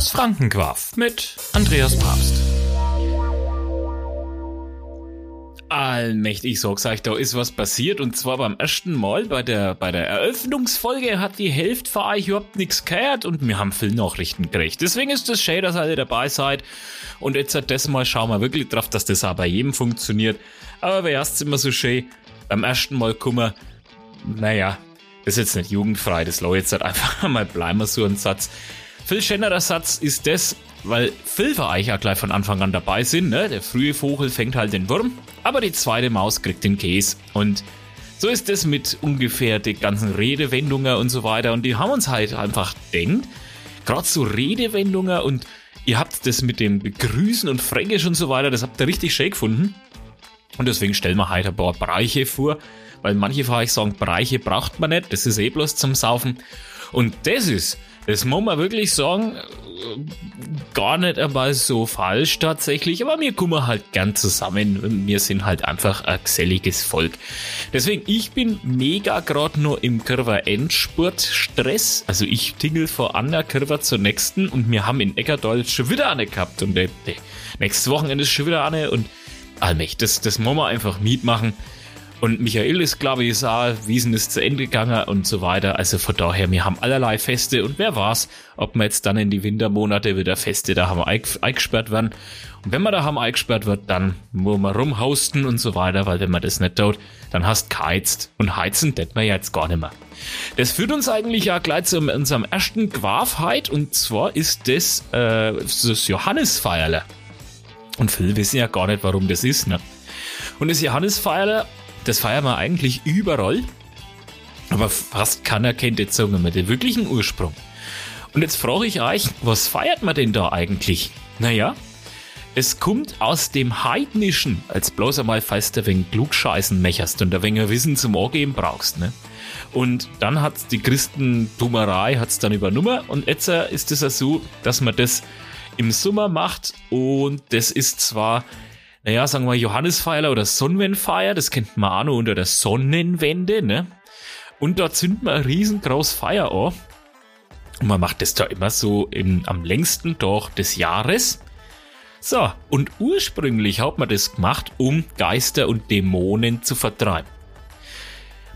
Das Frankenquaff mit Andreas Papst. Allmächtig, sag's euch, da ist was passiert und zwar beim ersten Mal bei der, bei der Eröffnungsfolge hat die Hälfte von euch überhaupt nichts gehört und wir haben viel Nachrichten gekriegt. Deswegen ist es schön, dass ihr dabei seid und jetzt hat das Mal schauen wir wirklich drauf, dass das auch bei jedem funktioniert. Aber wer erst immer so schön beim ersten Mal kommen, naja, das ist jetzt nicht jugendfrei, das lau jetzt halt einfach mal bleiben so ein Satz. Viel schönerer Satz ist das, weil Phil ja gleich von Anfang an dabei sind. Ne? Der frühe Vogel fängt halt den Wurm, aber die zweite Maus kriegt den Käse. Und so ist es mit ungefähr den ganzen Redewendungen und so weiter. Und die haben uns halt einfach denkt, gerade so Redewendungen und ihr habt das mit dem Begrüßen und Fränkisch und so weiter, das habt ihr richtig schön gefunden. Und deswegen stellen wir heute ein paar Bereiche vor, weil manche von euch sagen, Bereiche braucht man nicht, das ist eh bloß zum Saufen. Und das ist das muss man wirklich sagen, gar nicht einmal so falsch tatsächlich, aber wir kommen halt gern zusammen. Wir sind halt einfach ein geselliges Volk. Deswegen, ich bin mega gerade nur im Curver Endspurt Stress. Also ich tingel vor einer Curver zur nächsten und wir haben in Eckerdal schon wieder eine gehabt und äh, nächstes Wochenende ist schon wieder eine und allmächtig, das, das muss man einfach mitmachen. Und Michael ist, glaube ich, auch, Wiesen ist zu Ende gegangen und so weiter. Also von daher, wir haben allerlei Feste und wer weiß, ob wir jetzt dann in die Wintermonate wieder Feste da haben eingesperrt werden. Und wenn man da haben eingesperrt wird, dann muss man rumhosten und so weiter, weil wenn man das nicht tut, dann hast geheizt. Und heizen tät man ja jetzt gar nicht mehr. Das führt uns eigentlich ja gleich zu unserem ersten Gwafheit und zwar ist das, äh, das Johannisfeierle. Und viele wissen ja gar nicht, warum das ist, ne? Und das Johannisfeierle das feiern wir eigentlich überall. Aber fast keiner kennt jetzt, sagen wir mal, den wirklichen Ursprung. Und jetzt frage ich euch, was feiert man denn da eigentlich? Naja, es kommt aus dem Heidnischen, als bloß einmal falls du wegen Klugscheißen mecherst und ein wenig Wissen zum Angeben brauchst, ne? Und dann hat die Christentumerei hat's dann übernommen und jetzt ist es ja so, dass man das im Sommer macht und das ist zwar naja, sagen wir Johannisfeier oder Sonnenwendfeier, das kennt man auch noch unter der Sonnenwende, ne? Und dort zündet man ein riesengroßes Feier an. Und man macht das da immer so im, am längsten Tag des Jahres. So, und ursprünglich hat man das gemacht, um Geister und Dämonen zu vertreiben.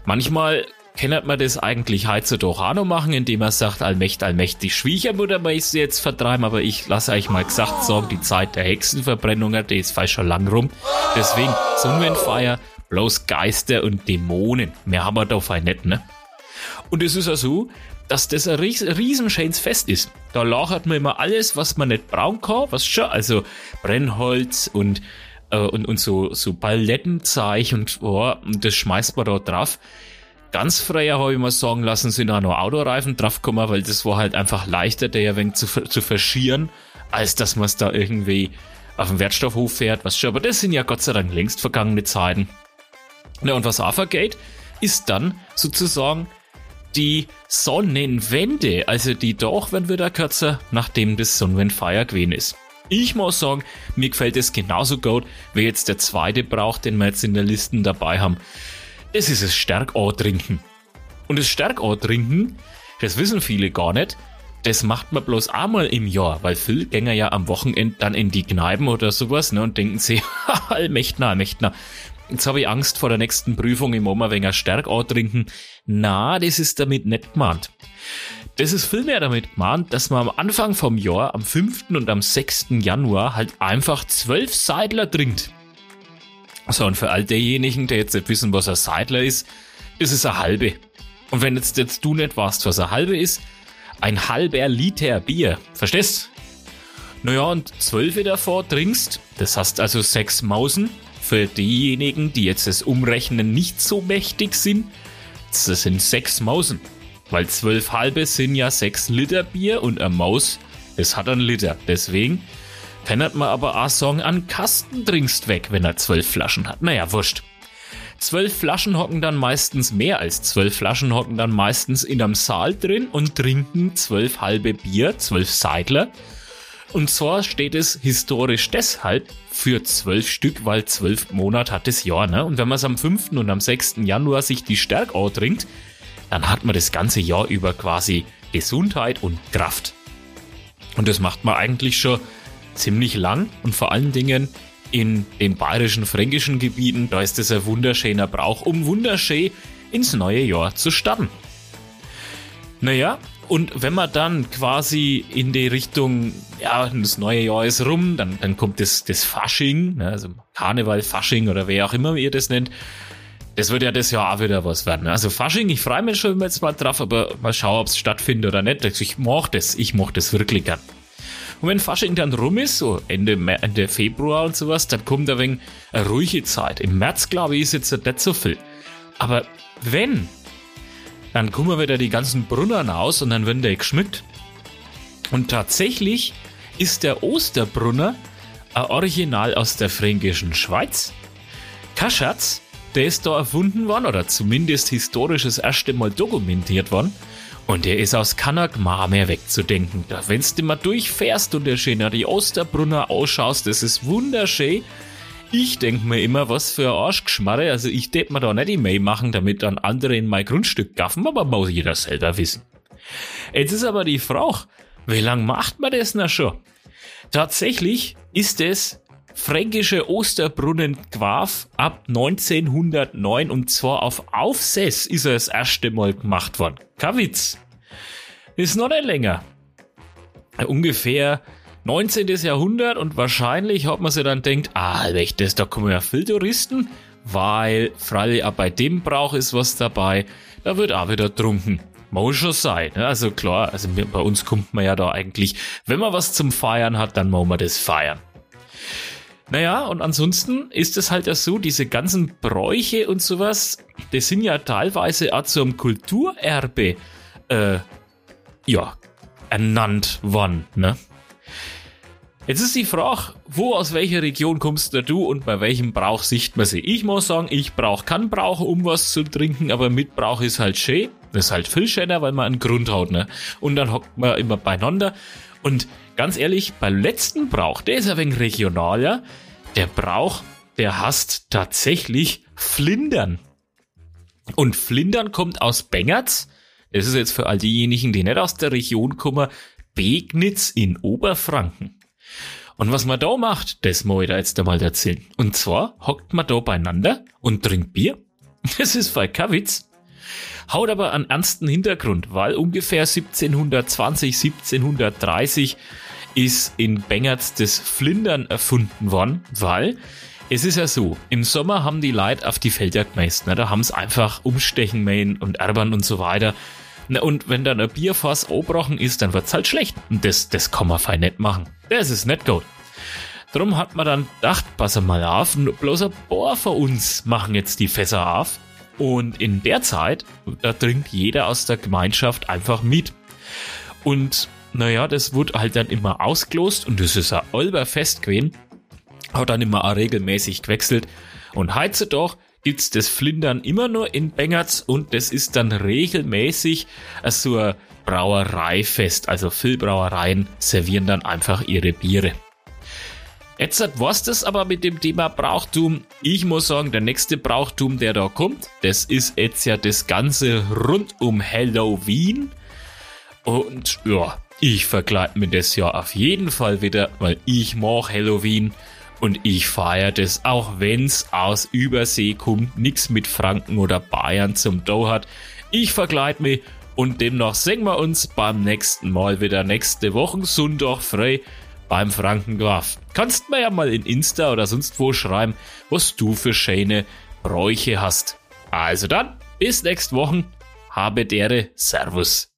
Manchmal kann man das eigentlich auch noch machen, indem man sagt, allmächtig, allmächtig Schwiegermutter ist jetzt vertreiben, aber ich lasse euch mal gesagt sagen, die Zeit der Hexenverbrennungen, die ist fast schon lang rum. Deswegen Sonnenfeier, bloß Geister und Dämonen. Mehr haben wir da fein nicht, ne? Und es ist ja so, dass das ein ries riesenschönes Fest ist. Da lagert man immer alles, was man nicht brauchen kann, was schon, also Brennholz und äh, und, und so, so Palettenzeug und, oh, und das schmeißt man da drauf. Ganz freier habe ich mal sagen lassen, sind auch noch Autoreifen draufgekommen, weil das war halt einfach leichter, der ja wenig zu, zu verschieren, als dass man es da irgendwie auf dem Wertstoffhof fährt, was schon. Aber das sind ja Gott sei Dank längst vergangene Zeiten. Ja, und was vergeht, ist dann sozusagen die Sonnenwende, also die doch werden wieder kürzer, nachdem das Sonnenwendfeier gewesen ist. Ich muss sagen, mir gefällt es genauso gut, wie jetzt der zweite braucht, den wir jetzt in der Liste dabei haben. Das ist das Stärkau trinken. Und das Stärkau trinken, das wissen viele gar nicht, das macht man bloß einmal im Jahr, weil viele gehen ja am Wochenende dann in die Kneipen oder sowas ne, und denken sich, Allmächtner, Allmächtner, jetzt habe ich Angst vor der nächsten Prüfung im Oma wegen Stärkau trinken. Na, das ist damit nicht gemeint. Das ist vielmehr damit gemeint, dass man am Anfang vom Jahr, am 5. und am 6. Januar, halt einfach zwölf Seidler trinkt. So, und für all diejenigen, die jetzt nicht wissen, was ein Seidler ist, ist es eine halbe. Und wenn jetzt, jetzt du nicht weißt, was eine halbe ist, ein halber Liter Bier. Verstehst? Naja, und zwölf davor trinkst, das heißt also sechs Mausen. Für diejenigen, die jetzt das Umrechnen nicht so mächtig sind, das sind sechs Mausen. Weil zwölf halbe sind ja sechs Liter Bier und eine Maus, das hat einen Liter. Deswegen kann man aber auch sagen, an Kasten trinkst weg, wenn er zwölf Flaschen hat. Naja, wurscht. Zwölf Flaschen hocken dann meistens mehr als zwölf Flaschen hocken dann meistens in einem Saal drin und trinken zwölf halbe Bier, zwölf Seidler. Und zwar steht es historisch deshalb für zwölf Stück, weil zwölf Monate hat das Jahr, ne? Und wenn man es am 5. und am 6. Januar sich die Stärkau trinkt, dann hat man das ganze Jahr über quasi Gesundheit und Kraft. Und das macht man eigentlich schon ziemlich lang und vor allen Dingen in den bayerischen, fränkischen Gebieten, da ist es ein wunderschöner Brauch, um wunderschön ins neue Jahr zu starten. Naja, und wenn man dann quasi in die Richtung, ja, das neue Jahr ist rum, dann, dann kommt das, das Fasching, ne, also Karneval, Fasching oder wer auch immer ihr das nennt. Das wird ja das Jahr auch wieder was werden. Also Fasching, ich freue mich schon jetzt mal drauf, aber mal schauen, ob es stattfindet oder nicht. Also ich mach das, ich mach das wirklich gern. Und wenn Fasching dann rum ist, so Ende, Ende Februar und sowas, dann kommt ein wenig eine ruhige Zeit. Im März, glaube ich, ist jetzt nicht so viel. Aber wenn, dann kommen wieder die ganzen Brunnen aus und dann werden die geschmückt. Und tatsächlich ist der Osterbrunner ein Original aus der fränkischen Schweiz. Kaschatz, der ist da erfunden worden oder zumindest historisch das erste Mal dokumentiert worden. Und der ist aus Kanagmar mehr wegzudenken. Da, wenn du mal durchfährst und der die Osterbrunner ausschaust, das ist wunderschön. Ich denke mir immer, was für ein Arschgeschmarre. Also ich tät mir da nicht die Mail machen, damit dann andere in mein Grundstück gaffen, aber muss jeder selber wissen. Jetzt ist aber die Frage, wie lang macht man das denn schon? Tatsächlich ist es fränkische Osterbrunnen Quaf ab 1909 und zwar auf Aufsess ist er das erste Mal gemacht worden. Kawitz. Ist noch nicht länger. Ungefähr 19. Jahrhundert und wahrscheinlich hat man sich dann denkt, ah, das, da kommen ja viele Touristen, weil freilich auch bei dem Brauch ist was dabei, da wird auch wieder trunken. Muss schon sein, ne? also klar, also bei uns kommt man ja da eigentlich, wenn man was zum Feiern hat, dann muss man das feiern. Naja, und ansonsten ist es halt ja so, diese ganzen Bräuche und sowas, die sind ja teilweise auch zum Kulturerbe, äh, ja, ernannt worden, ne? Jetzt ist die Frage, wo aus welcher Region kommst du und bei welchem Brauch sieht man sie? Ich muss sagen, ich brauche keinen Brauch, um was zu trinken, aber mit Brauch ist halt schön. Das ist halt viel schöner, weil man einen Grund hat, ne? Und dann hockt man immer beieinander. Und ganz ehrlich, beim letzten Brauch, der ist ein wenig regionaler. Der Brauch, der hasst tatsächlich Flindern. Und Flindern kommt aus Bengerts. Das ist jetzt für all diejenigen, die nicht aus der Region kommen, Begnitz in Oberfranken. Und was man da macht, das muss ich da jetzt einmal erzählen. Und zwar hockt man da beieinander und trinkt Bier. Das ist voll Kawitz. Haut aber einen ernsten Hintergrund, weil ungefähr 1720, 1730 ist in Bengerts das Flindern erfunden worden, weil es ist ja so, im Sommer haben die Leute auf die Felder gemeist, ne? da haben es einfach umstechen mähen und erbern und so weiter. Na, und wenn dann ein Bierfass obrochen ist, dann wird's halt schlecht. Und das, das kann man fein nicht machen. Das ist nicht gut. Drum hat man dann gedacht, pass mal auf, bloß ein paar von uns machen jetzt die Fässer auf. Und in der Zeit, da trinkt jeder aus der Gemeinschaft einfach mit. Und naja, das wurde halt dann immer ausgelost und das ist ein Olber fest gewesen. Hat dann immer auch regelmäßig gewechselt. Und heutzutage gibt's das Flindern immer nur in Bengerts und das ist dann regelmäßig so ein Brauereifest. Also viele Brauereien servieren dann einfach ihre Biere. Jetzt war's das aber mit dem Thema Brauchtum. Ich muss sagen, der nächste Brauchtum, der da kommt, das ist jetzt ja das Ganze rund um Halloween. Und ja, ich verkleide mir das ja auf jeden Fall wieder, weil ich mag Halloween. Und ich feiere das, auch wenn's aus Übersee kommt, nix mit Franken oder Bayern zum Do hat. Ich verkleide mich und demnach sehen wir uns beim nächsten Mal wieder nächste Woche Sonntag frei beim Frankengraf. Kannst mir ja mal in Insta oder sonst wo schreiben, was du für schöne Bräuche hast. Also dann, bis nächste Woche. Habe dere, Servus.